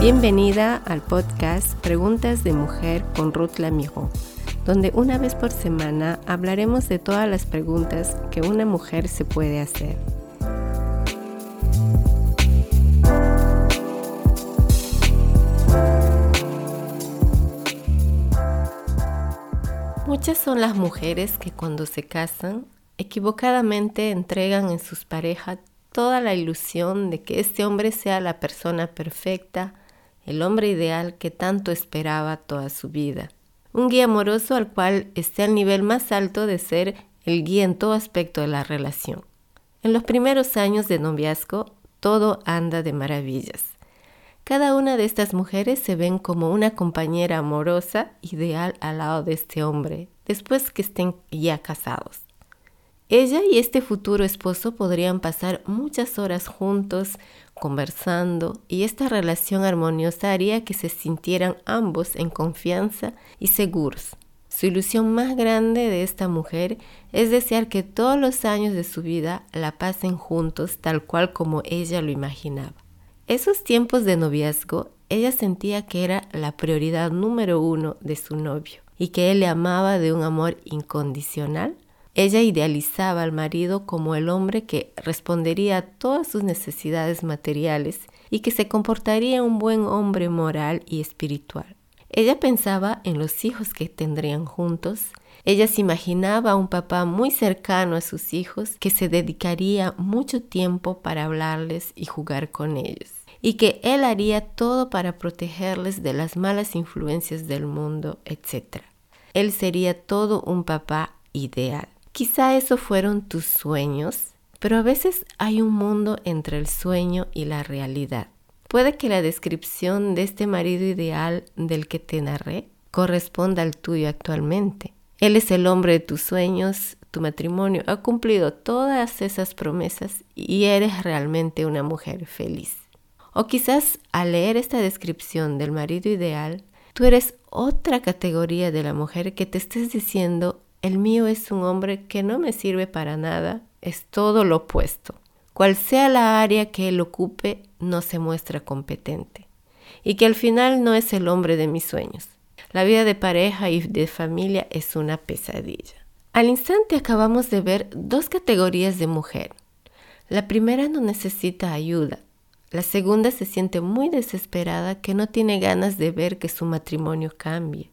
Bienvenida al podcast Preguntas de Mujer con Ruth Lamijo, donde una vez por semana hablaremos de todas las preguntas que una mujer se puede hacer. Muchas son las mujeres que cuando se casan equivocadamente entregan en sus parejas toda la ilusión de que este hombre sea la persona perfecta, el hombre ideal que tanto esperaba toda su vida. Un guía amoroso al cual esté al nivel más alto de ser el guía en todo aspecto de la relación. En los primeros años de noviazgo, todo anda de maravillas. Cada una de estas mujeres se ven como una compañera amorosa ideal al lado de este hombre, después que estén ya casados. Ella y este futuro esposo podrían pasar muchas horas juntos conversando y esta relación armoniosa haría que se sintieran ambos en confianza y seguros. Su ilusión más grande de esta mujer es desear que todos los años de su vida la pasen juntos tal cual como ella lo imaginaba. Esos tiempos de noviazgo, ella sentía que era la prioridad número uno de su novio y que él le amaba de un amor incondicional ella idealizaba al marido como el hombre que respondería a todas sus necesidades materiales y que se comportaría un buen hombre moral y espiritual. Ella pensaba en los hijos que tendrían juntos. Ella se imaginaba a un papá muy cercano a sus hijos que se dedicaría mucho tiempo para hablarles y jugar con ellos y que él haría todo para protegerles de las malas influencias del mundo, etc. Él sería todo un papá ideal. Quizá esos fueron tus sueños, pero a veces hay un mundo entre el sueño y la realidad. Puede que la descripción de este marido ideal del que te narré corresponda al tuyo actualmente. Él es el hombre de tus sueños, tu matrimonio ha cumplido todas esas promesas y eres realmente una mujer feliz. O quizás al leer esta descripción del marido ideal, tú eres otra categoría de la mujer que te estés diciendo el mío es un hombre que no me sirve para nada, es todo lo opuesto. Cual sea la área que él ocupe, no se muestra competente. Y que al final no es el hombre de mis sueños. La vida de pareja y de familia es una pesadilla. Al instante acabamos de ver dos categorías de mujer. La primera no necesita ayuda. La segunda se siente muy desesperada que no tiene ganas de ver que su matrimonio cambie.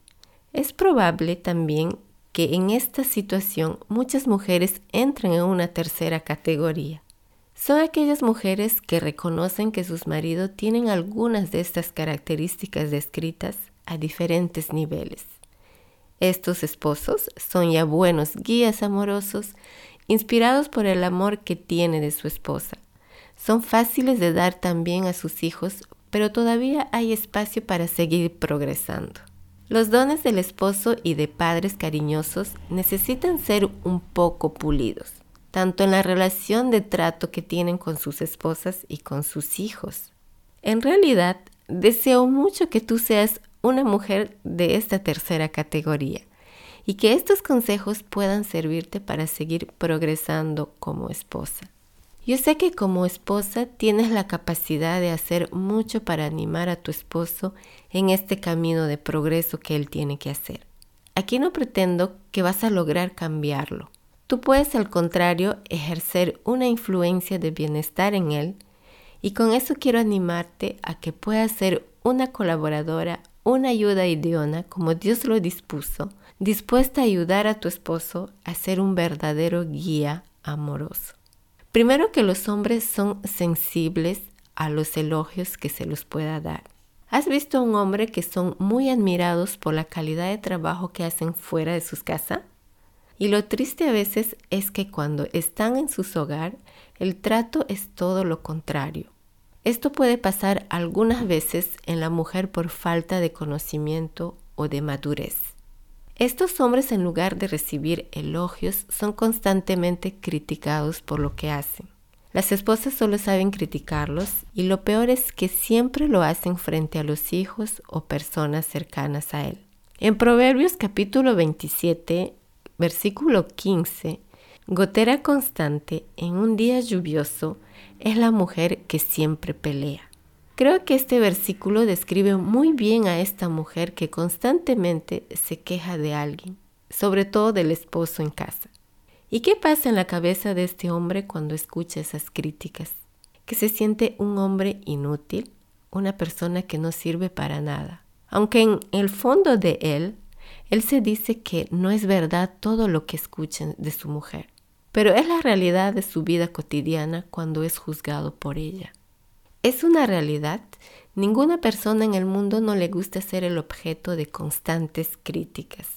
Es probable también que en esta situación muchas mujeres entran en una tercera categoría. Son aquellas mujeres que reconocen que sus maridos tienen algunas de estas características descritas a diferentes niveles. Estos esposos son ya buenos guías amorosos, inspirados por el amor que tiene de su esposa. Son fáciles de dar también a sus hijos, pero todavía hay espacio para seguir progresando. Los dones del esposo y de padres cariñosos necesitan ser un poco pulidos, tanto en la relación de trato que tienen con sus esposas y con sus hijos. En realidad, deseo mucho que tú seas una mujer de esta tercera categoría y que estos consejos puedan servirte para seguir progresando como esposa. Yo sé que como esposa tienes la capacidad de hacer mucho para animar a tu esposo en este camino de progreso que él tiene que hacer. Aquí no pretendo que vas a lograr cambiarlo. Tú puedes al contrario ejercer una influencia de bienestar en él y con eso quiero animarte a que puedas ser una colaboradora, una ayuda idónea como Dios lo dispuso, dispuesta a ayudar a tu esposo a ser un verdadero guía amoroso. Primero que los hombres son sensibles a los elogios que se los pueda dar. ¿Has visto a un hombre que son muy admirados por la calidad de trabajo que hacen fuera de sus casas? Y lo triste a veces es que cuando están en su hogar, el trato es todo lo contrario. Esto puede pasar algunas veces en la mujer por falta de conocimiento o de madurez. Estos hombres en lugar de recibir elogios son constantemente criticados por lo que hacen. Las esposas solo saben criticarlos y lo peor es que siempre lo hacen frente a los hijos o personas cercanas a él. En Proverbios capítulo 27, versículo 15, gotera constante en un día lluvioso es la mujer que siempre pelea. Creo que este versículo describe muy bien a esta mujer que constantemente se queja de alguien, sobre todo del esposo en casa. ¿Y qué pasa en la cabeza de este hombre cuando escucha esas críticas? Que se siente un hombre inútil, una persona que no sirve para nada. Aunque en el fondo de él, él se dice que no es verdad todo lo que escuchen de su mujer, pero es la realidad de su vida cotidiana cuando es juzgado por ella. Es una realidad. Ninguna persona en el mundo no le gusta ser el objeto de constantes críticas.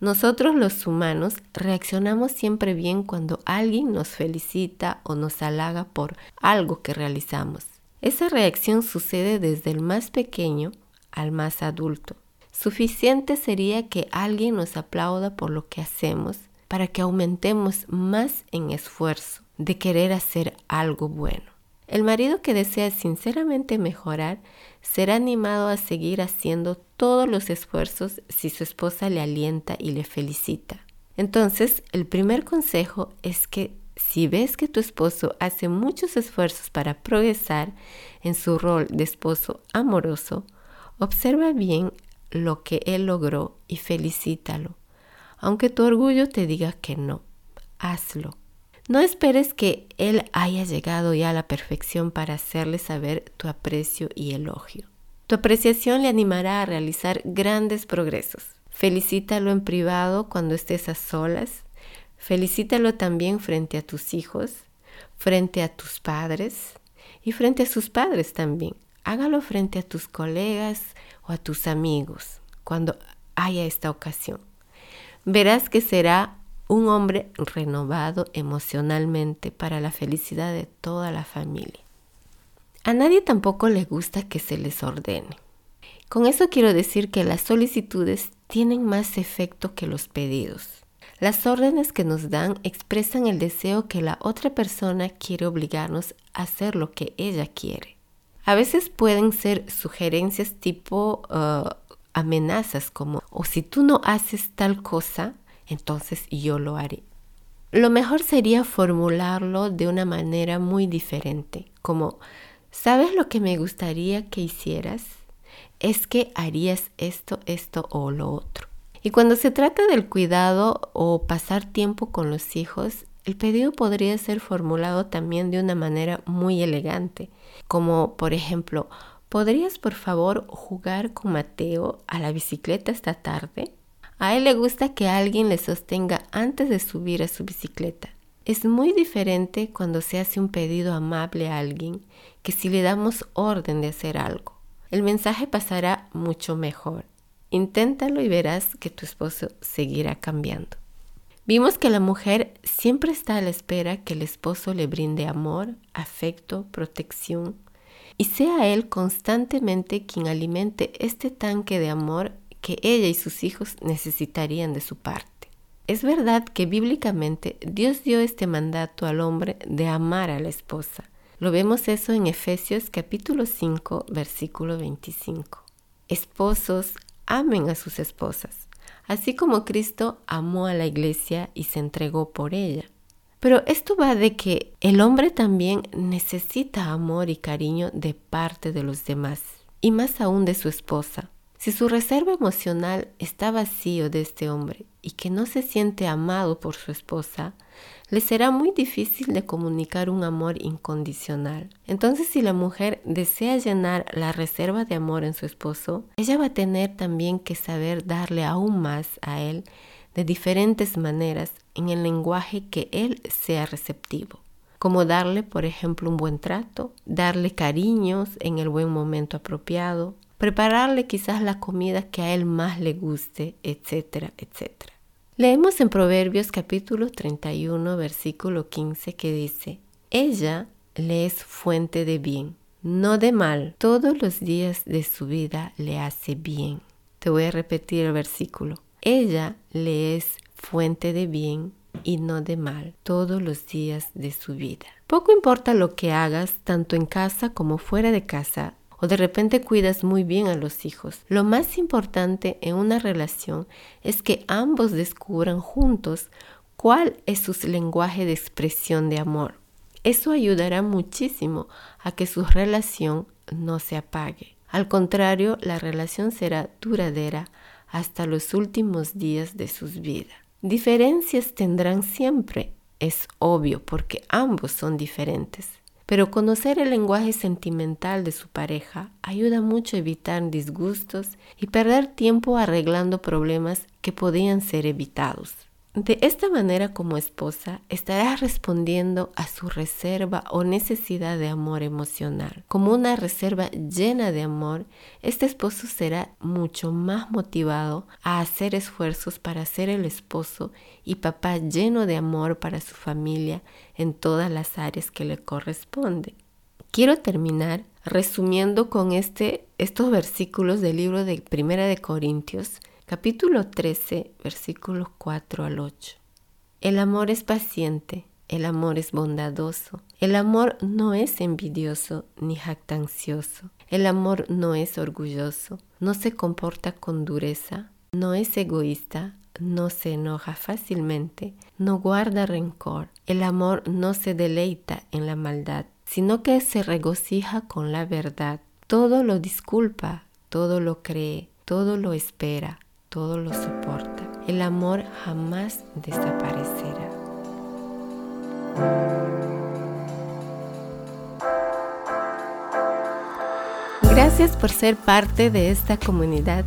Nosotros los humanos reaccionamos siempre bien cuando alguien nos felicita o nos halaga por algo que realizamos. Esa reacción sucede desde el más pequeño al más adulto. Suficiente sería que alguien nos aplauda por lo que hacemos para que aumentemos más en esfuerzo de querer hacer algo bueno. El marido que desea sinceramente mejorar será animado a seguir haciendo todos los esfuerzos si su esposa le alienta y le felicita. Entonces, el primer consejo es que si ves que tu esposo hace muchos esfuerzos para progresar en su rol de esposo amoroso, observa bien lo que él logró y felicítalo, aunque tu orgullo te diga que no. Hazlo. No esperes que Él haya llegado ya a la perfección para hacerle saber tu aprecio y elogio. Tu apreciación le animará a realizar grandes progresos. Felicítalo en privado cuando estés a solas. Felicítalo también frente a tus hijos, frente a tus padres y frente a sus padres también. Hágalo frente a tus colegas o a tus amigos cuando haya esta ocasión. Verás que será un hombre renovado emocionalmente para la felicidad de toda la familia. A nadie tampoco le gusta que se les ordene. Con eso quiero decir que las solicitudes tienen más efecto que los pedidos. Las órdenes que nos dan expresan el deseo que la otra persona quiere obligarnos a hacer lo que ella quiere. A veces pueden ser sugerencias tipo uh, amenazas como, o si tú no haces tal cosa, entonces yo lo haré. Lo mejor sería formularlo de una manera muy diferente, como, ¿sabes lo que me gustaría que hicieras? Es que harías esto, esto o lo otro. Y cuando se trata del cuidado o pasar tiempo con los hijos, el pedido podría ser formulado también de una manera muy elegante, como por ejemplo, ¿podrías por favor jugar con Mateo a la bicicleta esta tarde? A él le gusta que alguien le sostenga antes de subir a su bicicleta. Es muy diferente cuando se hace un pedido amable a alguien que si le damos orden de hacer algo. El mensaje pasará mucho mejor. Inténtalo y verás que tu esposo seguirá cambiando. Vimos que la mujer siempre está a la espera que el esposo le brinde amor, afecto, protección y sea él constantemente quien alimente este tanque de amor que ella y sus hijos necesitarían de su parte. Es verdad que bíblicamente Dios dio este mandato al hombre de amar a la esposa. Lo vemos eso en Efesios capítulo 5 versículo 25. Esposos, amen a sus esposas, así como Cristo amó a la iglesia y se entregó por ella. Pero esto va de que el hombre también necesita amor y cariño de parte de los demás, y más aún de su esposa. Si su reserva emocional está vacío de este hombre y que no se siente amado por su esposa, le será muy difícil de comunicar un amor incondicional. Entonces, si la mujer desea llenar la reserva de amor en su esposo, ella va a tener también que saber darle aún más a él de diferentes maneras en el lenguaje que él sea receptivo como darle, por ejemplo, un buen trato, darle cariños en el buen momento apropiado, prepararle quizás la comida que a él más le guste, etcétera, etcétera. Leemos en Proverbios capítulo 31, versículo 15 que dice, Ella le es fuente de bien, no de mal, todos los días de su vida le hace bien. Te voy a repetir el versículo. Ella le es fuente de bien y no de mal todos los días de su vida. Poco importa lo que hagas, tanto en casa como fuera de casa, o de repente cuidas muy bien a los hijos. Lo más importante en una relación es que ambos descubran juntos cuál es su lenguaje de expresión de amor. Eso ayudará muchísimo a que su relación no se apague. Al contrario, la relación será duradera hasta los últimos días de sus vidas. Diferencias tendrán siempre, es obvio, porque ambos son diferentes. Pero conocer el lenguaje sentimental de su pareja ayuda mucho a evitar disgustos y perder tiempo arreglando problemas que podían ser evitados. De esta manera como esposa estarás respondiendo a su reserva o necesidad de amor emocional. Como una reserva llena de amor, este esposo será mucho más motivado a hacer esfuerzos para ser el esposo y papá lleno de amor para su familia en todas las áreas que le corresponden. Quiero terminar resumiendo con este, estos versículos del libro de Primera de Corintios capítulo 13, versículos 4 al 8. El amor es paciente, el amor es bondadoso, el amor no es envidioso ni jactancioso, el amor no es orgulloso, no se comporta con dureza, no es egoísta, no se enoja fácilmente, no guarda rencor, el amor no se deleita en la maldad, sino que se regocija con la verdad, todo lo disculpa, todo lo cree, todo lo espera todo lo soporta. El amor jamás desaparecerá. Gracias por ser parte de esta comunidad.